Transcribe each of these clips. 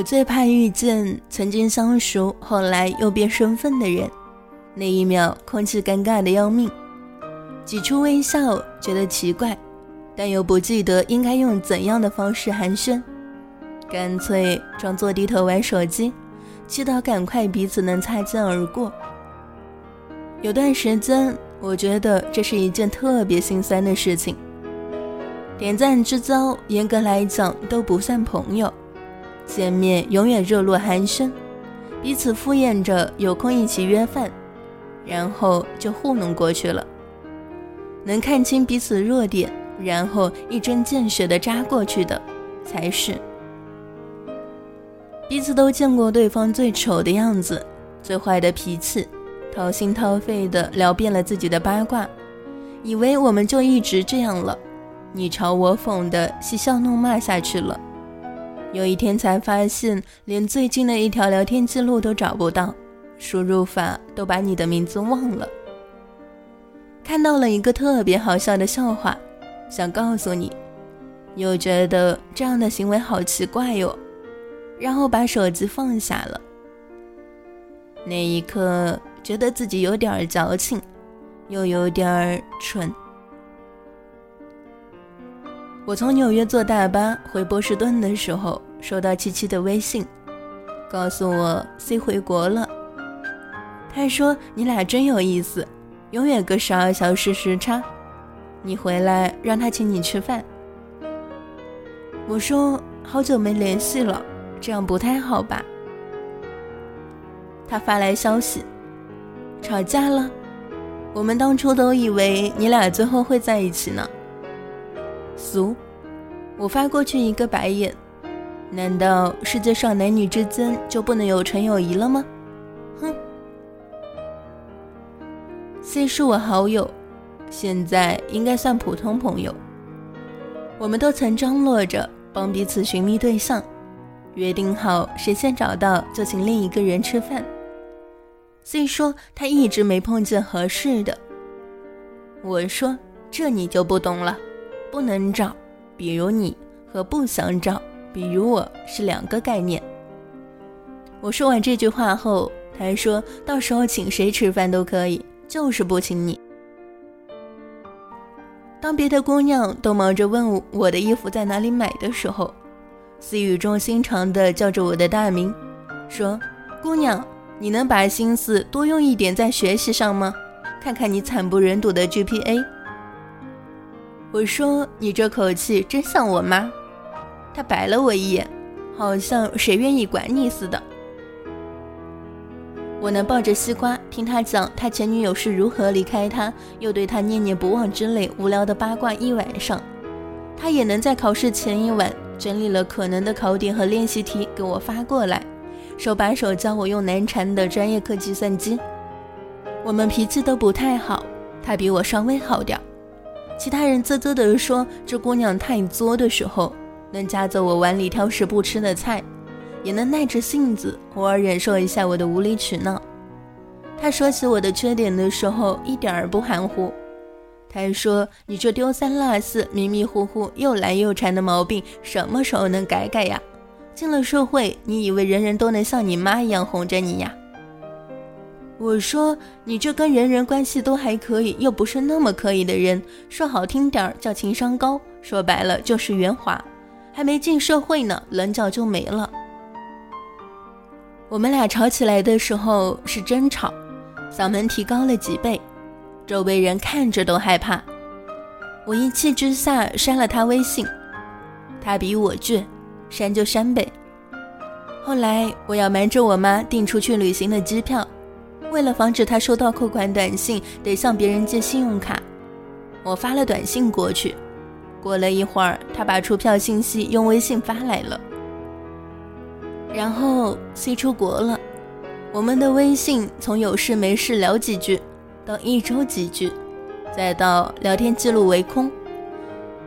我最怕遇见曾经相熟，后来又变身份的人。那一秒，空气尴尬的要命，挤出微笑，觉得奇怪，但又不记得应该用怎样的方式寒暄，干脆装作低头玩手机，祈祷赶快彼此能擦肩而过。有段时间，我觉得这是一件特别心酸的事情。点赞之交，严格来讲都不算朋友。见面永远热络寒暄，彼此敷衍着有空一起约饭，然后就糊弄过去了。能看清彼此弱点，然后一针见血的扎过去的，才是。彼此都见过对方最丑的样子，最坏的脾气，掏心掏肺的聊遍了自己的八卦，以为我们就一直这样了，你嘲我讽的嬉笑怒骂下去了。有一天才发现，连最近的一条聊天记录都找不到，输入法都把你的名字忘了。看到了一个特别好笑的笑话，想告诉你，又觉得这样的行为好奇怪哟，然后把手机放下了。那一刻，觉得自己有点矫情，又有点蠢。我从纽约坐大巴回波士顿的时候，收到七七的微信，告诉我 C 回国了。他说：“你俩真有意思，永远隔十二小时时差。你回来让他请你吃饭。”我说：“好久没联系了，这样不太好吧？”他发来消息：“吵架了。我们当初都以为你俩最后会在一起呢。”俗，我发过去一个白眼。难道世界上男女之间就不能有纯友谊了吗？哼。C 是我好友，现在应该算普通朋友。我们都曾张罗着帮彼此寻觅对象，约定好谁先找到就请另一个人吃饭。C 说他一直没碰见合适的。我说这你就不懂了。不能找，比如你和不想找，比如我是两个概念。我说完这句话后，他还说到时候请谁吃饭都可以，就是不请你。当别的姑娘都忙着问我的衣服在哪里买的时候，思语重心长地叫着我的大名，说：“姑娘，你能把心思多用一点在学习上吗？看看你惨不忍睹的 GPA。”我说：“你这口气真像我妈。”他白了我一眼，好像谁愿意管你似的。我能抱着西瓜听他讲他前女友是如何离开他，又对他念念不忘之类无聊的八卦一晚上。他也能在考试前一晚整理了可能的考点和练习题给我发过来，手把手教我用难缠的专业课计算机。我们脾气都不太好，他比我稍微好点。其他人啧啧地说这姑娘太作的时候，能夹走我碗里挑食不吃的菜，也能耐着性子偶尔忍受一下我的无理取闹。他说起我的缺点的时候一点儿不含糊。他还说：“你这丢三落四、迷迷糊糊、又懒又馋的毛病，什么时候能改改呀？进了社会，你以为人人都能像你妈一样哄着你呀？”我说：“你这跟人人关系都还可以，又不是那么可以的人，说好听点儿叫情商高，说白了就是圆滑。还没进社会呢，棱角就没了。我们俩吵起来的时候是真吵，嗓门提高了几倍，周围人看着都害怕。我一气之下删了他微信，他比我倔，删就删呗。后来我要瞒着我妈订出去旅行的机票。”为了防止他收到扣款短信，得向别人借信用卡，我发了短信过去。过了一会儿，他把出票信息用微信发来了。然后 C 出国了，我们的微信从有事没事聊几句，到一周几句，再到聊天记录为空。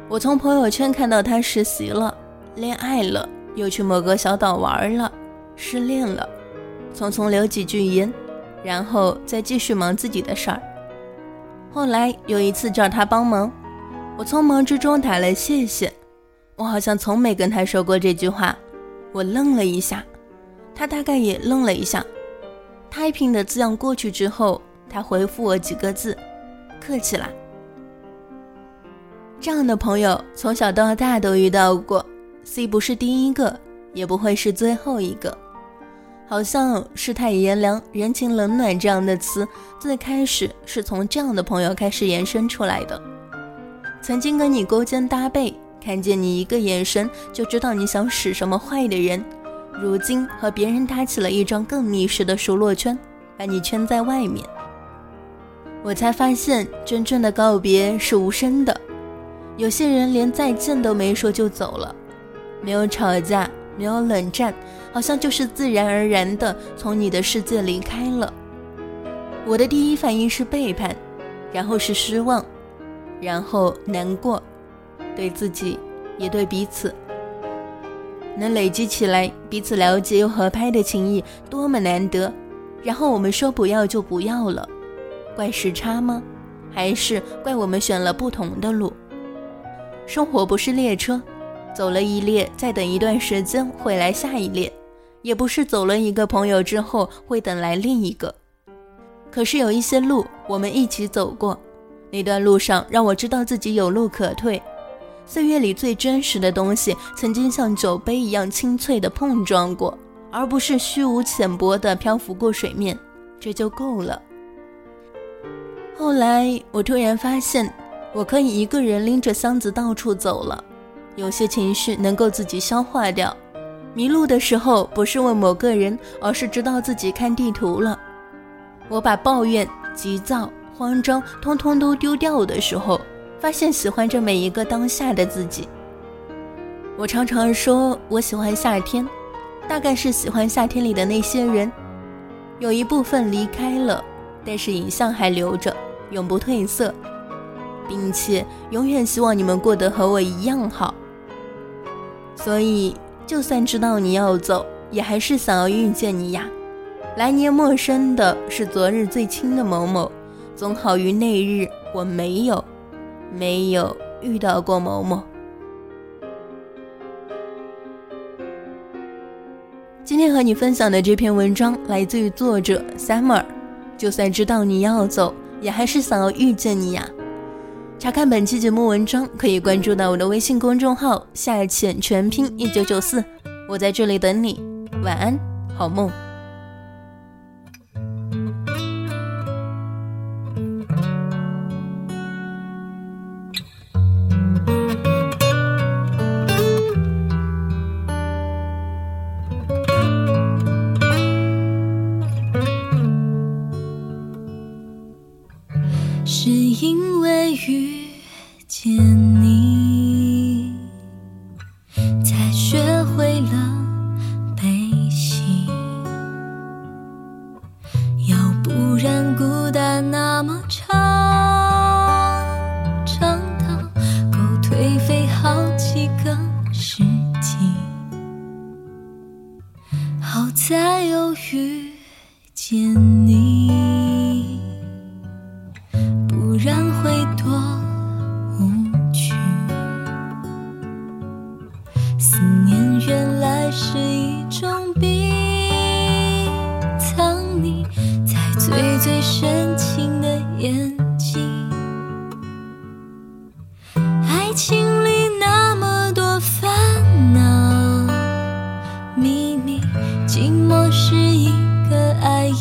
我从朋友圈看到他实习了，恋爱了，又去某个小岛玩了，失恋了，匆匆留几句言。然后再继续忙自己的事儿。后来有一次叫他帮忙，我匆忙之中打了谢谢。我好像从没跟他说过这句话，我愣了一下，他大概也愣了一下。Typing 的字样过去之后，他回复我几个字：“客气啦。”这样的朋友从小到大都遇到过，C 不是第一个，也不会是最后一个。好像世态炎凉、人情冷暖这样的词，最开始是从这样的朋友开始延伸出来的。曾经跟你勾肩搭背，看见你一个眼神就知道你想使什么坏的人，如今和别人搭起了一张更密实的熟络圈，把你圈在外面。我才发现，真正的告别是无声的。有些人连再见都没说就走了，没有吵架，没有冷战，好像就是自然而然的从你的世界离开了。我的第一反应是背叛，然后是失望，然后难过，对自己也对彼此。能累积起来彼此了解又合拍的情谊，多么难得！然后我们说不要就不要了，怪时差吗？还是怪我们选了不同的路？生活不是列车，走了一列，再等一段时间会来下一列；也不是走了一个朋友之后会等来另一个。可是有一些路我们一起走过，那段路上让我知道自己有路可退。岁月里最真实的东西，曾经像酒杯一样清脆的碰撞过，而不是虚无浅薄的漂浮过水面，这就够了。后来我突然发现。我可以一个人拎着箱子到处走了，有些情绪能够自己消化掉。迷路的时候不是问某个人，而是知道自己看地图了。我把抱怨、急躁、慌张通通都丢掉的时候，发现喜欢着每一个当下的自己。我常常说我喜欢夏天，大概是喜欢夏天里的那些人。有一部分离开了，但是影像还留着，永不褪色。并且永远希望你们过得和我一样好，所以就算知道你要走，也还是想要遇见你呀。来年陌生的是昨日最亲的某某，总好于那日我没有没有遇到过某某。今天和你分享的这篇文章来自于作者 Summer，就算知道你要走，也还是想要遇见你呀。查看本期节目文章，可以关注到我的微信公众号“下潜全拼一九九四”，我在这里等你。晚安，好梦。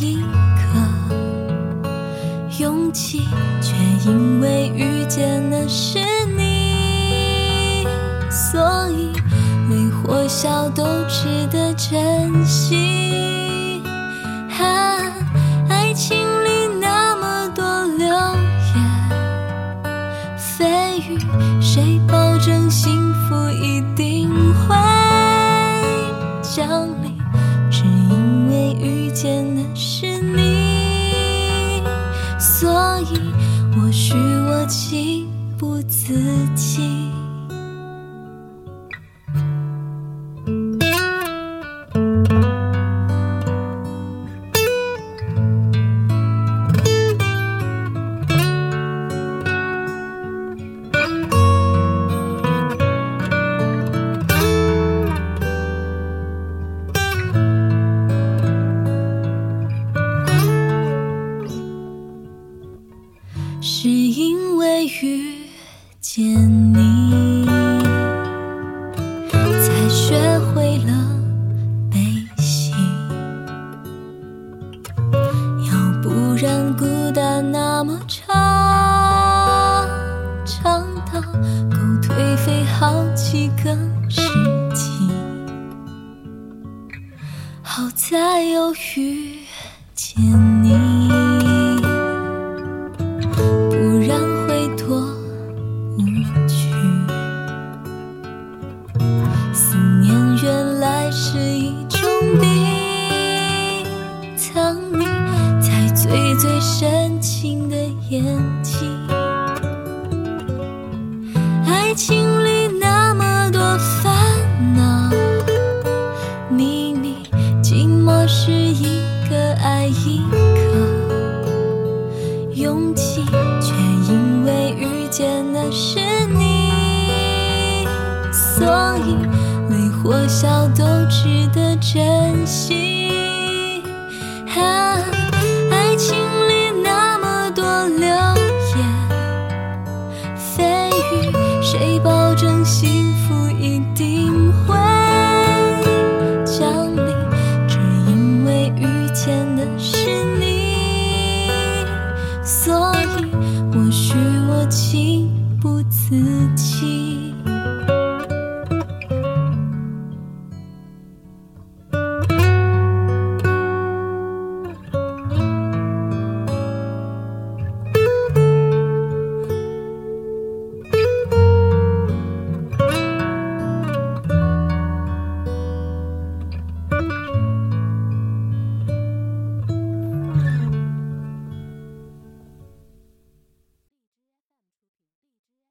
一个勇气，却因为遇见的是你，所以每或笑都值得珍惜。啊，爱情里那么多流言蜚语，谁帮？更实际。好在又遇见你，秘密，寂寞是一个爱一个勇气，却因为遇见的是你，所以泪或笑都值得珍惜。啊，爱情里那么多流言蜚语，谁保？